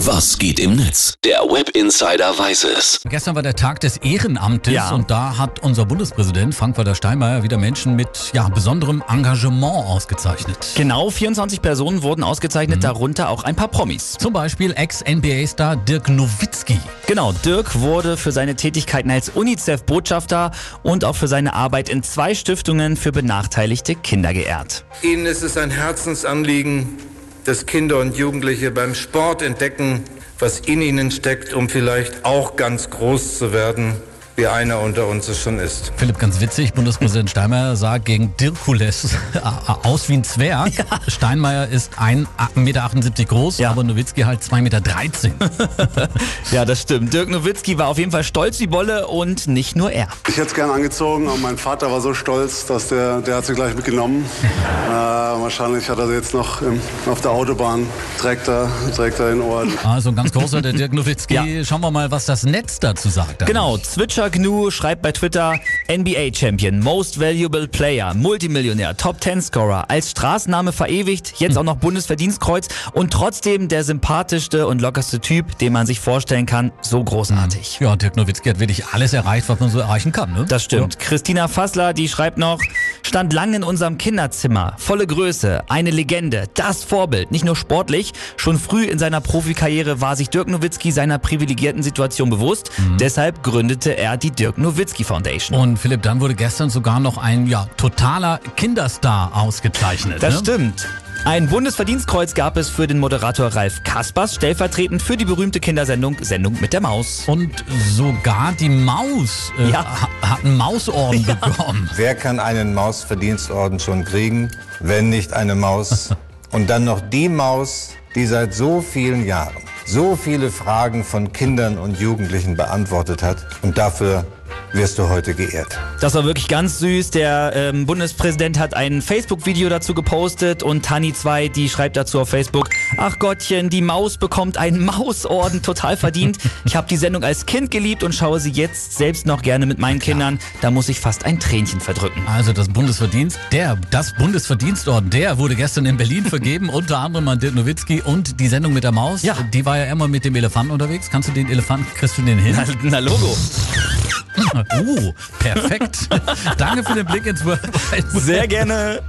Was geht im Netz? Der Web Insider weiß es. Gestern war der Tag des Ehrenamtes Ja. und da hat unser Bundespräsident Frank-Walter Steinmeier wieder Menschen mit ja, besonderem Engagement ausgezeichnet. Genau 24 Personen wurden ausgezeichnet, darunter auch ein paar Promis. Zum Beispiel Ex-NBA-Star Dirk Nowitzki. Genau, Dirk wurde für seine Tätigkeiten als UNICEF-Botschafter und auch für seine Arbeit in zwei Stiftungen für benachteiligte Kinder geehrt. Ihnen ist es ein Herzensanliegen, dass Kinder und Jugendliche beim Sport entdecken, was in ihnen steckt, um vielleicht auch ganz groß zu werden, wie einer unter uns es schon ist. Philipp, ganz witzig, Bundespräsident Steinmeier sah gegen Dirkules aus wie ein Zwerg. Steinmeier ist 1,78 Meter groß, Ja. aber Nowitzki halt 2,13 Meter. Ja, das stimmt. Dirk Nowitzki war auf jeden Fall stolz wie Bolle und nicht nur er. Ich hätte es gern angezogen, aber mein Vater war so stolz, dass der, der hat sie gleich mitgenommen. äh, wahrscheinlich hat er sie jetzt noch im, auf der Autobahn, trägt er, trägt er in Ohren. Also ein ganz großer, der Dirk Nowitzki. Ja. Schauen wir mal, was das Netz dazu sagt. Genau, Zwitscher Gnu schreibt bei Twitter NBA Champion, Most Valuable Player, Multimillionär, Top 10 Scorer, als Straßenname verewigt, jetzt auch noch Bundesverdienstkreuz und trotzdem der sympathischste und lockerste Typ, den man sich vorstellen kann, so großartig. Ja, Dirk Nowitzki hat wirklich alles erreicht, was man so erreichen kann. Ne? Das stimmt. Christina Fassler, die schreibt noch, stand lang in unserem Kinderzimmer, volle Größe, eine Legende, das Vorbild, nicht nur sportlich, schon früh in seiner Profikarriere war sich Dirk Nowitzki seiner privilegierten Situation bewusst, deshalb gründete er die Dirk Nowitzki Foundation. Und Philipp, dann wurde gestern sogar noch ein ja, totaler Kinderstar ausgezeichnet. Das ne? stimmt. Ein Bundesverdienstkreuz gab es für den Moderator Ralf Kaspers, stellvertretend für die berühmte Kindersendung Sendung mit der Maus. Und sogar die Maus äh, Ja. ha- hat einen Mausorden bekommen. Wer kann einen Mausverdienstorden schon kriegen, wenn nicht eine Maus? Und dann noch die Maus, die seit so vielen Jahren so viele Fragen von Kindern und Jugendlichen beantwortet hat. Und dafür wirst du heute geehrt. Das war wirklich ganz süß. Der ähm, Bundespräsident hat ein Facebook-Video dazu gepostet und Tani2, die schreibt dazu auf Facebook, ach Gottchen, die Maus bekommt einen Mausorden, total verdient. Ich habe die Sendung als Kind geliebt und schaue sie jetzt selbst noch gerne mit meinen Kindern. Da muss ich fast ein Tränchen verdrücken. Also das Bundesverdienst, der, das Bundesverdienstorden, der wurde gestern in Berlin vergeben, unter anderem an Dirk Nowitzki und die Sendung mit der Maus. Ja. Die war ja immer mit dem Elefanten unterwegs. Kannst du den Elefanten, kriegst du den hin? Na, na Logo. Uh, perfekt. Danke für den Blick ins World Wide Web. Sehr gerne.